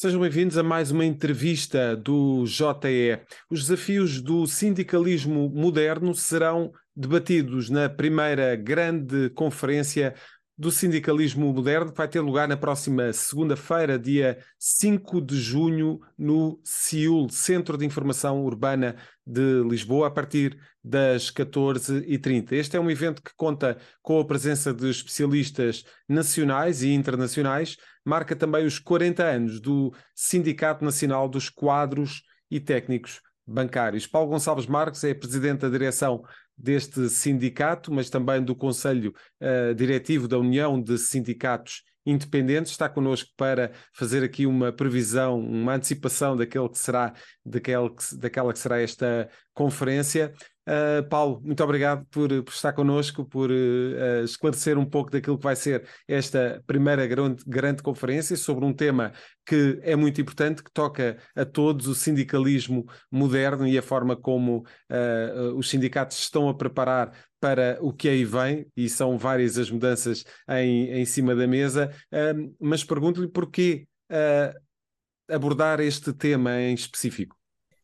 Sejam bem-vindos a mais uma entrevista do JE. Os desafios do sindicalismo moderno serão debatidos na primeira grande conferência do sindicalismo moderno, que vai ter lugar na próxima segunda-feira, dia 5 de junho, no CIUL, Centro de Informação Urbana de Lisboa, a partir das 14h30. Este é um evento que conta com a presença de especialistas nacionais e internacionais, marca também os 40 anos do Sindicato Nacional dos Quadros e Técnicos Bancários. Paulo Gonçalves Marques é presidente da direção deste sindicato, mas também do Conselho uh, Diretivo da União de Sindicatos Independentes, está connosco para fazer aqui uma previsão, uma antecipação daquele que será, daquele que, daquela que será esta conferência. Uh, Paulo, muito obrigado por, por estar connosco, por uh, esclarecer um pouco daquilo que vai ser esta primeira grande, grande conferência sobre um tema que é muito importante, que toca a todos, o sindicalismo moderno e a forma como uh, os sindicatos estão a preparar para o que aí vem, e são várias as mudanças em, em cima da mesa, mas pergunto-lhe porquê abordar este tema em específico.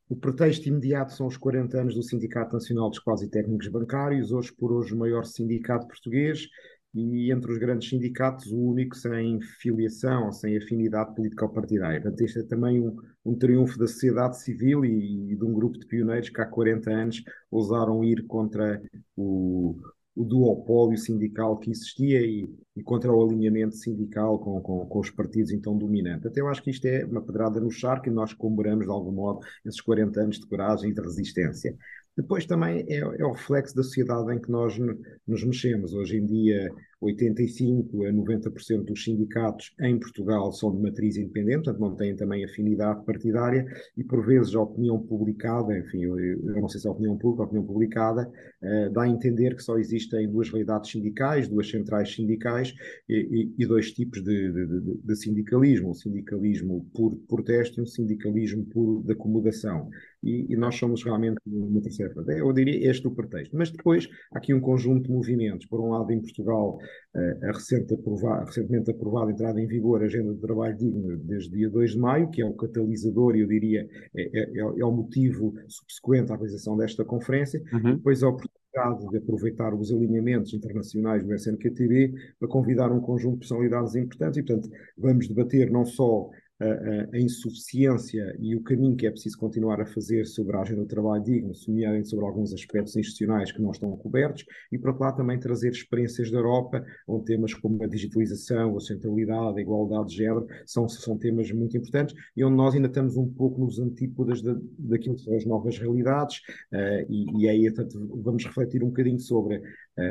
O pretexto imediato são os 40 anos do Sindicato Nacional dos Quase Técnicos Bancários, hoje por hoje o maior sindicato português e entre os grandes sindicatos o único sem filiação, sem afinidade político-partidária. Portanto, este é também um, um, triunfo da sociedade civil e, e, de um grupo de pioneiros que há 40 anos ousaram ir contra o, o duopólio sindical que existia e, e contra o alinhamento sindical com, com, com, os partidos então dominantes. Até eu acho que isto é uma pedrada no charco e nós comemoramos de algum modo esses 40 anos de coragem e de resistência. Depois também é, é, o reflexo da sociedade em que nós nos mexemos. Hoje em dia, 85 a 90% dos sindicatos em Portugal são de matriz independente, portanto não têm também afinidade partidária e por vezes a opinião publicada, enfim, eu, não sei se é a opinião pública, a opinião publicada, uh, dá a entender que só existem duas realidades sindicais, duas centrais sindicais e, e, e dois tipos de, de, de, de, sindicalismo, um sindicalismo por protesto e um sindicalismo por de acomodação. E, e nós somos realmente uma terceira. Eu diria este o pretexto. Mas depois há aqui um conjunto de movimentos. Por um lado, em Portugal, a, recente aprovada, recentemente aprovada entrada em vigor a Agenda de Trabalho Digno desde dia 2 de maio, que é o catalisador, eu diria, é, é, é, é o motivo subsequente à realização desta conferência, uhum. depois a oportunidade de aproveitar os alinhamentos internacionais do SNQTB para convidar um conjunto de personalidades importantes e, portanto, vamos debater não só a, insuficiência e o caminho que é preciso continuar a fazer sobre a agenda do trabalho digno, nomeadamente sobre alguns aspectos institucionais que não estão cobertos, e para lá também trazer experiências da Europa, onde temas como a digitalização, a centralidade, a igualdade de género, são, são temas muito importantes e onde nós ainda estamos um pouco nos antípodas da, daquilo que são as novas realidades, uh, e, e aí portanto, vamos refletir um bocadinho sobre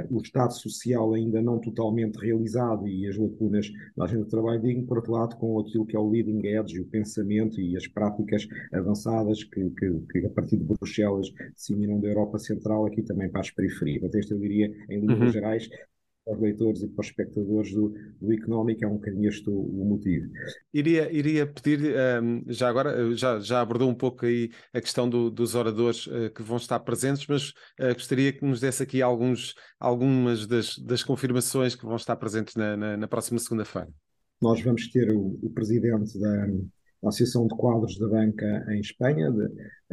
o Estado social ainda não totalmente realizado e as lacunas da agenda do trabalho digno, por outro lado, com aquilo que é o leading edge, o pensamento e as práticas avançadas que, que, que a partir de Bruxelas disseminam da Europa Central aqui também para as periferias. Portanto, este eu diria, em linhas uhum. gerais, para os leitores e para os espectadores do, do económico, é um bocadinho este o, o motivo. Iria, iria pedir, um, já agora, já, já abordou um pouco aí a questão do, dos oradores uh, que vão estar presentes, mas uh, gostaria que nos desse aqui alguns, algumas das, das confirmações que vão estar presentes na, na, na próxima segunda-feira. Nós vamos ter o, o presidente da, da Associação de Quadros da Banca em Espanha, de,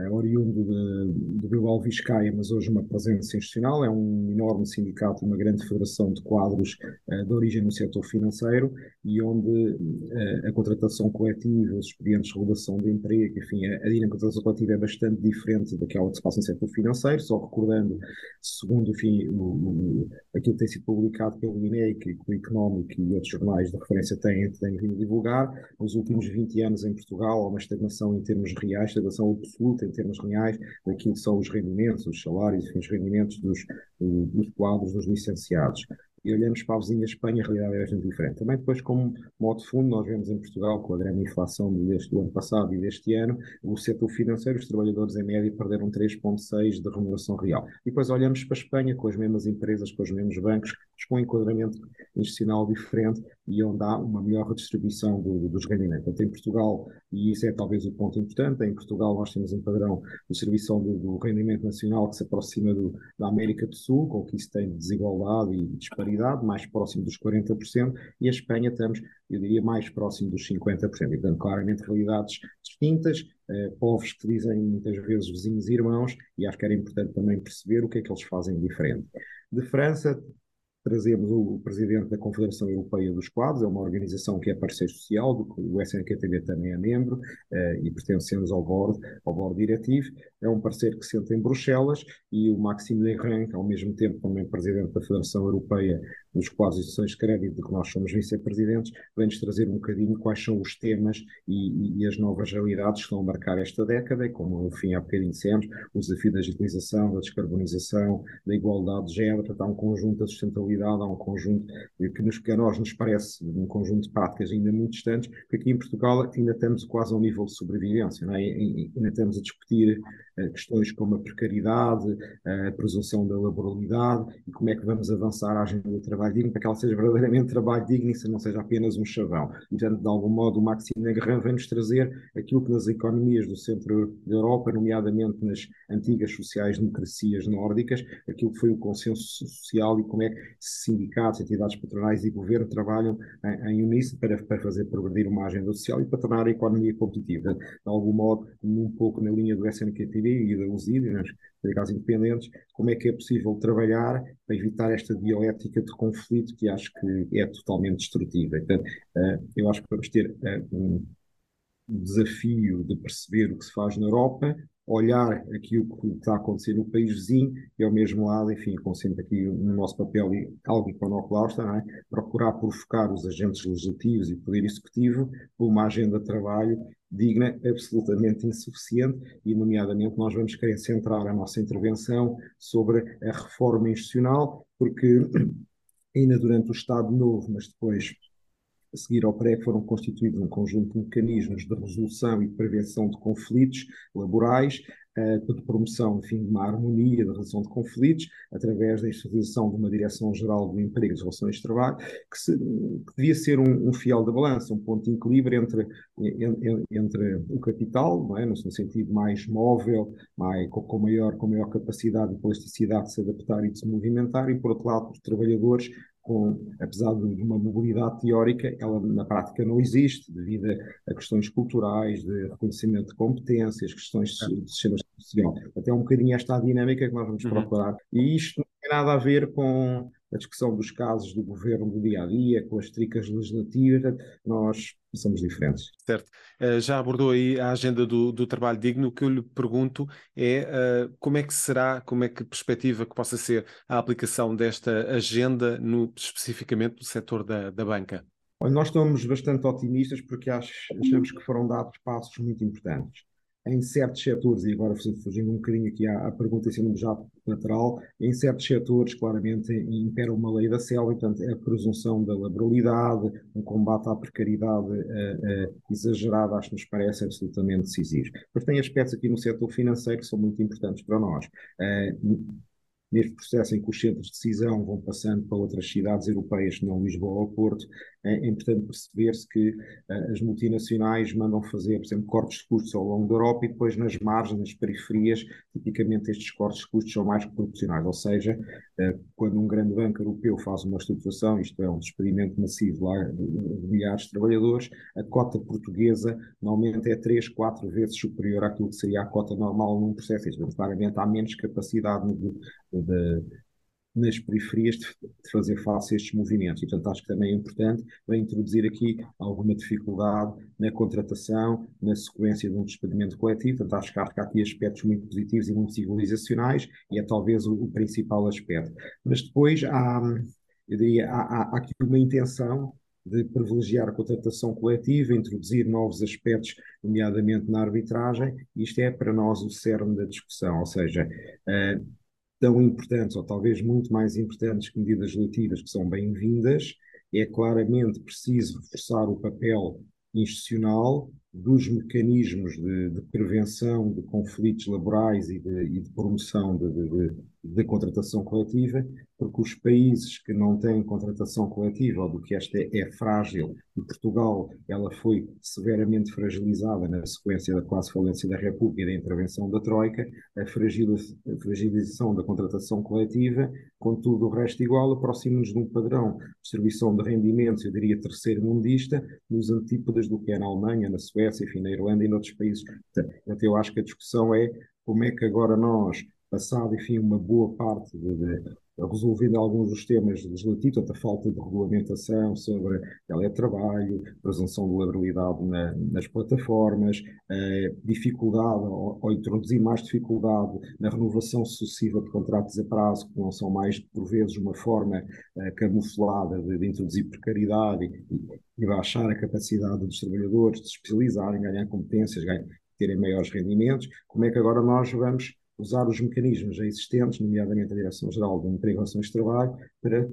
é oriundo de, de Bilbao Vizcaya, mas hoje uma presença institucional, é um enorme sindicato, uma grande federação de quadros uh, de origem no setor financeiro e onde uh, a contratação coletiva, os expedientes de regulação de emprego, enfim, a, a dinâmica de contratação coletiva é bastante diferente daquela que se passa no setor financeiro, só recordando, segundo enfim, o, o, aquilo que tem sido publicado pelo INE, que, que o Económico e outros jornais de referência têm, têm vindo divulgar, nos últimos 20 anos em Portugal há uma estagnação em termos reais, estagnação absoluta em termos reais daquilo que são os rendimentos, os salários, enfim, os rendimentos dos, dos quadros, dos licenciados. E olhamos para a vizinha Espanha, a realidade é bastante diferente. Também depois, como modo de fundo, nós vemos em Portugal, com a grande inflação deste do ano passado e deste ano, o setor financeiro, os trabalhadores em média perderam 3,6% de remuneração real. E depois olhamos para a Espanha, com as mesmas empresas, com os mesmos bancos, com um enquadramento institucional diferente, e onde há uma melhor redistribuição do, dos rendimentos. Portanto, em Portugal, e isso é talvez o ponto importante, em Portugal nós temos um padrão de distribuição do, do rendimento nacional que se aproxima do, da América do Sul, com que isso tem desigualdade e disparidade, mais próximo dos 40%, e a Espanha estamos, eu diria, mais próximo dos 50%. E, portanto, claramente realidades distintas, eh, povos que dizem muitas vezes vizinhos e irmãos, e acho que era importante também perceber o que é que eles fazem diferente. De França, trazemos o presidente da Confederação Europeia dos Quadros, é uma organização que é parceiro social, do que o SNQTB também é membro eh, e pertencemos ao board, ao board diretivo. É um parceiro que senta em Bruxelas e o Maxime Legrand, ao mesmo tempo também presidente da Federação Europeia dos Quadros e Instituições de Crédito, de que nós somos vice-presidentes, vem-nos trazer um bocadinho quais são os temas e, e, as novas realidades que estão a marcar esta década, e como, enfim, há bocadinho dissemos, o desafio da digitalização, da descarbonização, da igualdade de género, há um conjunto de sustentabilidade há um conjunto que, nos, que a nós nos parece um conjunto de práticas ainda muito distantes, porque aqui em Portugal ainda estamos quase a um nível de sobrevivência, é? ainda estamos a discutir uh, questões como a precariedade, a presunção da laboralidade e como é que vamos avançar a agenda do trabalho digno para que ela seja verdadeiramente trabalho digno e não seja apenas um chavão. Portanto, de algum modo, o Maxime Negrin vem-nos trazer aquilo que nas economias do centro da Europa, nomeadamente nas antigas sociais-democracias nórdicas, aquilo que foi o consenso social e como é que sindicatos, entidades patronais e governo trabalham em, em uníssono para, para fazer progredir uma agenda social e para tornar a economia competitiva. De algum modo, um pouco na linha do SNQTV e da USID, mercados independentes, como é que é possível trabalhar para evitar esta dialética de conflito que acho que é totalmente destrutiva. Então, eu acho que vamos ter eh, um desafio de perceber o que se faz na Europa, olhar aquilo que está a acontecer no país vizinho e, ao mesmo lado, enfim, com sempre aqui no nosso papel algo iconoclasta, é? procurar provocar os agentes legislativos e poder executivo por uma agenda de trabalho digna, absolutamente insuficiente, e, nomeadamente, nós vamos querer centrar a nossa intervenção sobre a reforma institucional, porque ainda durante o Estado Novo, mas depois a seguir ao PREC foram constituídos um conjunto de mecanismos de resolução e prevenção de conflitos laborais, de promoção, enfim, de uma harmonia da resolução de conflitos, através da instituição de uma Direção-Geral do Emprego e das Relações de Trabalho, que, se, que devia ser um, um, fiel da balança, um ponto de equilíbrio entre, entre, entre o capital, não é? no sentido mais móvel, mais, com, maior, com maior capacidade e plasticidade de se adaptar e de se movimentar, e, por outro lado, os trabalhadores com, apesar de uma mobilidade teórica, ela na prática não existe, devido a, questões culturais, de reconhecimento de competências, questões de, de sistemas social. Até um bocadinho esta dinâmica que nós vamos uhum. procurar. E isto não tem nada a ver com a discussão dos casos do governo do dia a dia, com as tricas legislativas, nós somos diferentes. Certo. Uh, já abordou aí a agenda do, do, trabalho digno. O que eu lhe pergunto é uh, como é que será, como é que perspectiva que possa ser a aplicação desta agenda no, especificamente no setor da, da banca? Olha, nós estamos bastante otimistas porque achamos que foram dados passos muito importantes em certos setores, e agora fugindo um bocadinho aqui à, à pergunta em cima já lateral, em certos setores claramente impera uma lei da selva, portanto a presunção da laboralidade, um combate à precariedade uh, uh, exagerada, acho que nos parece absolutamente decisivo. Mas tem aspectos aqui no setor financeiro que são muito importantes para nós. Uh, neste processo em que os centros de decisão vão passando para outras cidades europeias, não Lisboa ou Porto, é importante perceber-se que uh, as multinacionais mandam fazer, por exemplo, cortes de custos ao longo da Europa e depois nas margens, nas periferias, tipicamente estes cortes de custos são mais proporcionais, ou seja, uh, quando um grande banco europeu faz uma estruturação, isto é, um despedimento massivo lá de, de milhares de trabalhadores, a cota portuguesa normalmente é 3, 4 vezes superior àquilo que seria a cota normal num processo. Isto, claramente há menos capacidade de, de nas periferias de, de, fazer face a estes movimentos. E, portanto, acho que também é importante introduzir aqui alguma dificuldade na contratação, na sequência de um despedimento coletivo. Portanto, acho que há, aqui aspectos muito positivos e muito civilizacionais e é talvez o, o principal aspecto. Mas depois há, eu diria, há, há, há aqui uma intenção de privilegiar a contratação coletiva, introduzir novos aspectos, nomeadamente na arbitragem, isto é para nós o cerne da discussão, ou seja, uh, tão importantes, ou talvez muito mais importantes que medidas legislativas, que são bem-vindas, é claramente preciso reforçar o papel institucional dos mecanismos de, de, prevenção de conflitos laborais e de, e de promoção de, contratação coletiva, porque os países que não têm contratação coletiva, ou do que esta é, é, frágil, e Portugal ela foi severamente fragilizada na sequência da quase falência da República e da intervenção da Troika, a, fragilização da contratação coletiva, com tudo o resto igual, aproxima-nos de um padrão de distribuição de rendimentos, eu diria terceiro mundista, nos antípodas do que é na Alemanha, na Suécia, Suécia, enfim, na Irlanda e noutros países. Portanto, eu acho que a discussão é como é que agora nós, passado, enfim, uma boa parte de, de resolvendo alguns dos temas legislativos, portanto, a falta de regulamentação sobre teletrabalho, presunção de laboralidade na, nas plataformas, dificuldade ou, ou, introduzir mais dificuldade na renovação sucessiva de contratos a prazo, que não são mais, por vezes, uma forma uh, camuflada de, de, introduzir precariedade e, e baixar a capacidade dos trabalhadores de se especializarem, ganhar competências, ganhar, terem maiores rendimentos, como é que agora nós vamos usar os mecanismos já existentes, nomeadamente a Direção-Geral de Emprego e Relações de Trabalho, para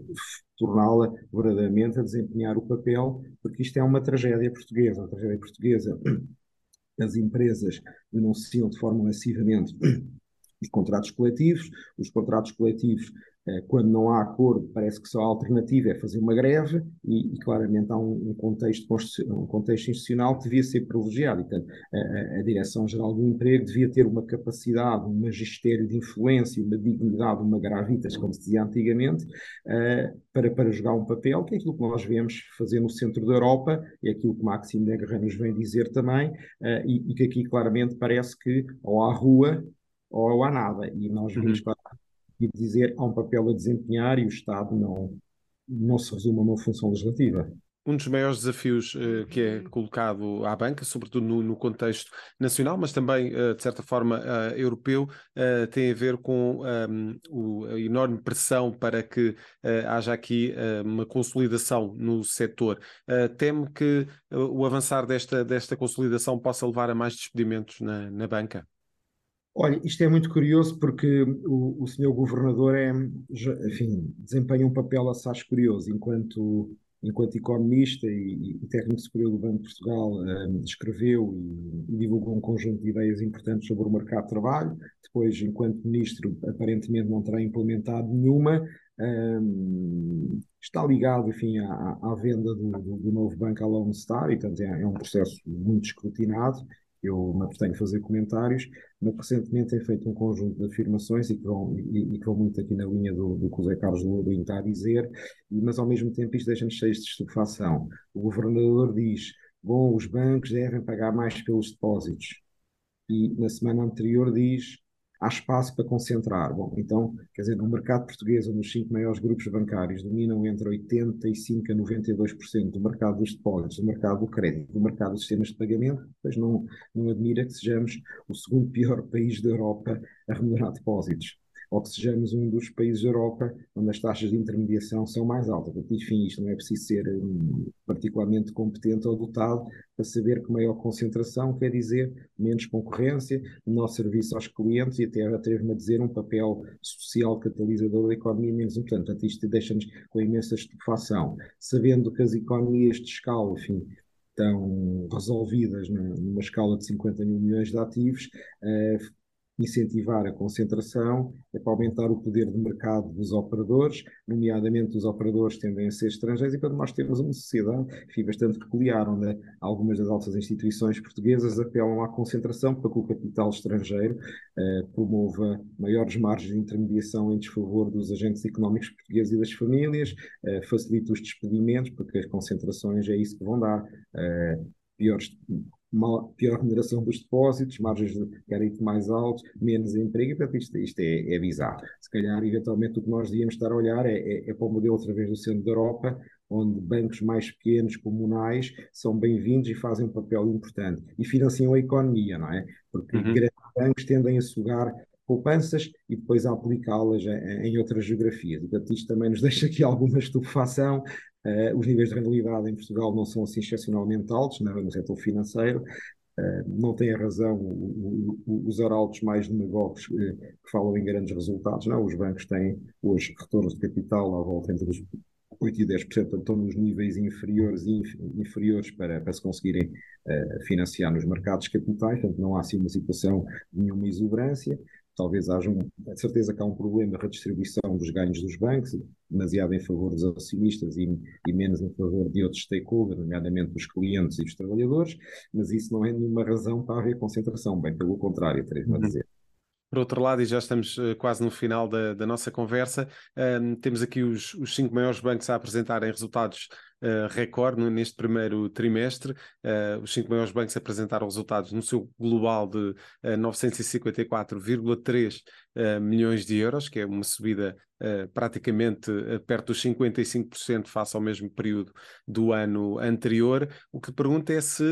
torná-la verdadeiramente a desempenhar o papel, porque isto é uma tragédia portuguesa. A tragédia portuguesa, as empresas denunciam de forma massivamente os contratos coletivos, os contratos coletivos quando não há acordo, parece que só a alternativa é fazer uma greve e, e claramente há um, um, contexto, um contexto institucional que devia ser privilegiado. E, portanto, a, a Direção-Geral do Emprego devia ter uma capacidade, um magistério de influência, uma dignidade, uma gravitas, como se dizia antigamente, uh, para, para jogar um papel, que é aquilo que nós vemos fazer no centro da Europa, é aquilo que Maxime Negrã nos vem dizer também, uh, e, e, que aqui claramente parece que ou há rua ou há nada. E nós vimos uhum e dizer há um papel a desempenhar e o Estado não, não se resume a uma função legislativa. Um dos maiores desafios uh, que é colocado à banca, sobretudo no, no contexto nacional, mas também, uh, de certa forma, uh, europeu, tem a ver com um, ehm, a enorme pressão para que haja aqui uma consolidação no setor. teme que o avançar desta, desta consolidação possa levar a mais despedimentos na, na banca? Olha, isto é muito curioso porque o, o senhor governador é, enfim, desempenha um papel assaz curioso enquanto enquanto economista e, e técnico superior do Banco de Portugal, um, escreveu e, e, divulgou um conjunto de ideias importantes sobre o mercado de trabalho. Depois, enquanto ministro, aparentemente não terá implementado nenhuma. Um, está ligado, enfim, à, à venda do, do, do, novo banco à Lone Star e, portanto, é, é um processo muito escrutinado eu me abstenho de fazer comentários, mas recentemente tem feito um conjunto de afirmações e que vão, e, e que vão muito aqui na linha do, do que o Zé Carlos Lourinho está a dizer, mas ao mesmo tempo isto deixa-nos cheios de estupefação. O governador diz, bom, os bancos devem pagar mais pelos depósitos. E na semana anterior diz, há espaço para concentrar. Bom, então, quer dizer, no mercado português, onde os cinco maiores grupos bancários dominam entre 85% a 92% do mercado dos depósitos, do mercado do crédito, do mercado dos sistemas de pagamento, pois não, não admira que sejamos o segundo pior país da Europa a remunerar depósitos ou que sejamos um dos países da Europa onde as taxas de intermediação são mais altas. Enfim, isto não é preciso ser um, particularmente competente ou dotado para saber que maior concentração quer dizer menos concorrência, menor serviço aos clientes e até atrevo-me a dizer um papel social catalisador da economia menos importante. Portanto, isto deixa-nos com imensa estupefação. Sabendo que as economias de escala, enfim, estão resolvidas numa escala de 50 mil milhões de ativos, uh, incentivar a concentração, é para aumentar o poder de mercado dos operadores, nomeadamente os operadores tendem a ser estrangeiros, e quando nós temos uma sociedade enfim, bastante peculiar, onde algumas das altas instituições portuguesas apelam à concentração para que o capital estrangeiro eh, promova maiores margens de intermediação em desfavor dos agentes económicos portugueses e das famílias, eh, facilita os despedimentos, porque as concentrações é isso que vão dar. Eh, piores pior remuneração dos depósitos, margens de crédito mais altos, menos emprego, portanto isto, isto é, é bizarro. Se calhar, eventualmente, o que nós devíamos estar a olhar é, é, é para o modelo outra vez do centro da Europa, onde bancos mais pequenos, comunais, são bem-vindos e fazem um papel importante. E financiam a economia, não é? Porque uhum. grandes bancos tendem a sugar poupanças e depois a aplicá-las em, em outras geografias. Portanto, isto também nos deixa aqui alguma estupefação os níveis de rentabilidade em Portugal não são assim excepcionalmente altos no, no setor financeiro. Uh, não tem a razão os arautos mais demagogos que falam em grandes resultados. Não, os bancos têm hoje retornos de capital à volta entre os 8 e 10% estão nos níveis inferiores inferiores para, para se conseguirem uh, financiar nos mercados capitais, portanto não há assim uma situação de nenhuma exuberância. Talvez haja, um, de certeza que há um problema de redistribuição dos ganhos dos bancos, demasiado em favor dos acionistas e, e menos em favor de outros stakeholders, nomeadamente dos clientes e dos trabalhadores, mas isso não é nenhuma razão para haver concentração, bem pelo contrário, terei a dizer. Por outro lado, e já estamos uh, quase no final da, da nossa conversa, um, temos aqui os, os, cinco maiores bancos a apresentarem resultados uh, recorde neste primeiro trimestre. Uh, os cinco maiores bancos apresentaram resultados no seu global de uh, 954,3 milhões de euros, que é uma subida praticamente perto dos 55% face ao mesmo período do ano anterior. O que pergunto é se,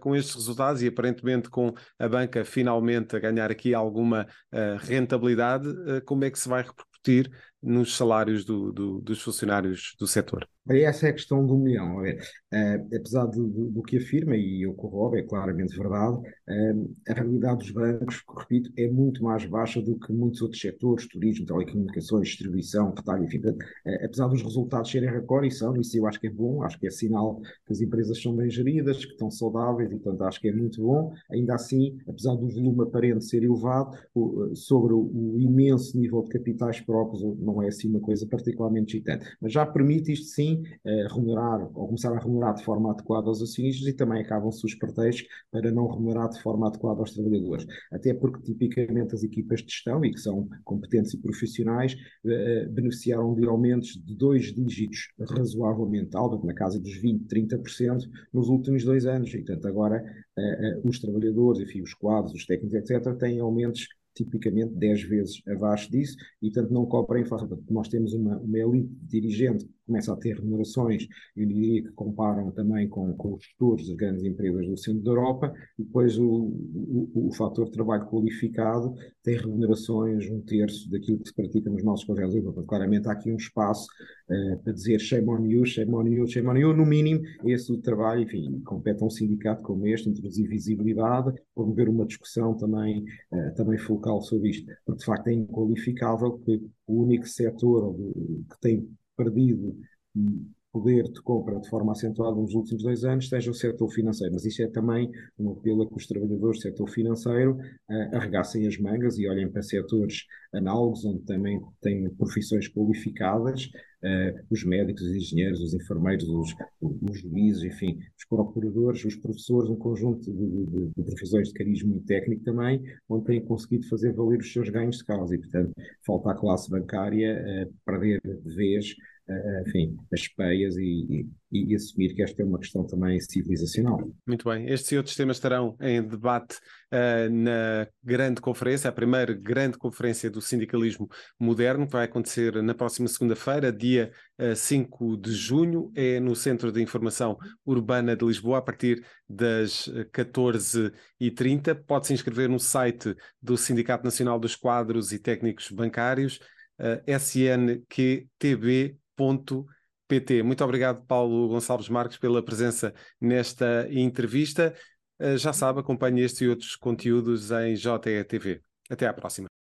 com estes resultados e aparentemente com a banca finalmente a ganhar aqui alguma rentabilidade, como é que se vai repercutir nos salários do, do, dos funcionários do setor? Essa é a questão do milhão. É, apesar do, do, que afirma, e eu corroboro, é claramente verdade, é, a realidade dos bancos, repito, é muito mais baixa do que muitos outros setores, turismo, telecomunicações, distribuição, retalho, enfim. É, apesar dos resultados serem recorde, e são, isso eu acho que é bom, acho que é sinal que as empresas são bem geridas, que estão saudáveis, e portanto acho que é muito bom. Ainda assim, apesar do volume aparente ser elevado, sobre o, o imenso nível de capitais próprios, não é assim uma coisa particularmente excitante. Mas já permite isto sim uh, remunerar ou começar a remunerar de forma adequada aos acionistas e também acabam-se os pretextos para não remunerar de forma adequada aos trabalhadores. Até porque tipicamente as equipas de gestão, e que são competentes e profissionais, uh, beneficiaram de aumentos de dois dígitos razoavelmente altos, na casa dos 20%, 30% nos últimos dois anos. E, portanto, agora os trabalhadores, enfim, os quadros, os técnicos, etc., têm aumentos tipicamente 10 vezes abaixo disso, e portanto não cobrem inflação. Portanto, nós temos uma, uma elite dirigente começa a ter remunerações, eu diria que comparam também com, com os gestores das grandes empresas do centro da Europa, e depois o, o, o fator trabalho qualificado tem remunerações um terço daquilo que se pratica nos nossos colégios. Portanto, claramente há aqui um espaço uh, para dizer shame on you, shame on you, shame on you, no mínimo esse o trabalho, enfim, compete a um sindicato como este, introduzir visibilidade, promover uma discussão também, uh, também focal sobre isto, porque de facto é inqualificável que o único setor que tem perdido poder de compra de forma acentuada nos últimos dois anos seja o setor financeiro. Mas isso é também um apelo a que os trabalhadores do setor financeiro uh, arregassem as mangas e olhem para setores análogos, onde também têm profissões qualificadas, uh, os médicos, os engenheiros, os enfermeiros, os, os juízes, enfim, os procuradores, os professores, um conjunto de, de, de profissões de carisma e técnico também, onde têm conseguido fazer valer os seus ganhos de causa. E, portanto, falta à classe bancária uh, perder de vez enfim, as peias e, e, e, assumir que esta é uma questão também civilizacional. Muito bem. Estes e outros temas estarão em debate uh, na grande conferência, a primeira grande conferência do sindicalismo moderno, que vai acontecer na próxima segunda-feira, dia uh, eh, 5 de junho, é no Centro de Informação Urbana de Lisboa, a partir das 14h30. Pode se inscrever no site do Sindicato Nacional dos Quadros e Técnicos Bancários, uh, pt. Muito obrigado, Paulo Gonçalves Marques, pela presença nesta entrevista. Eh, já sabe, acompanhe este e outros conteúdos em JETV. Até à próxima.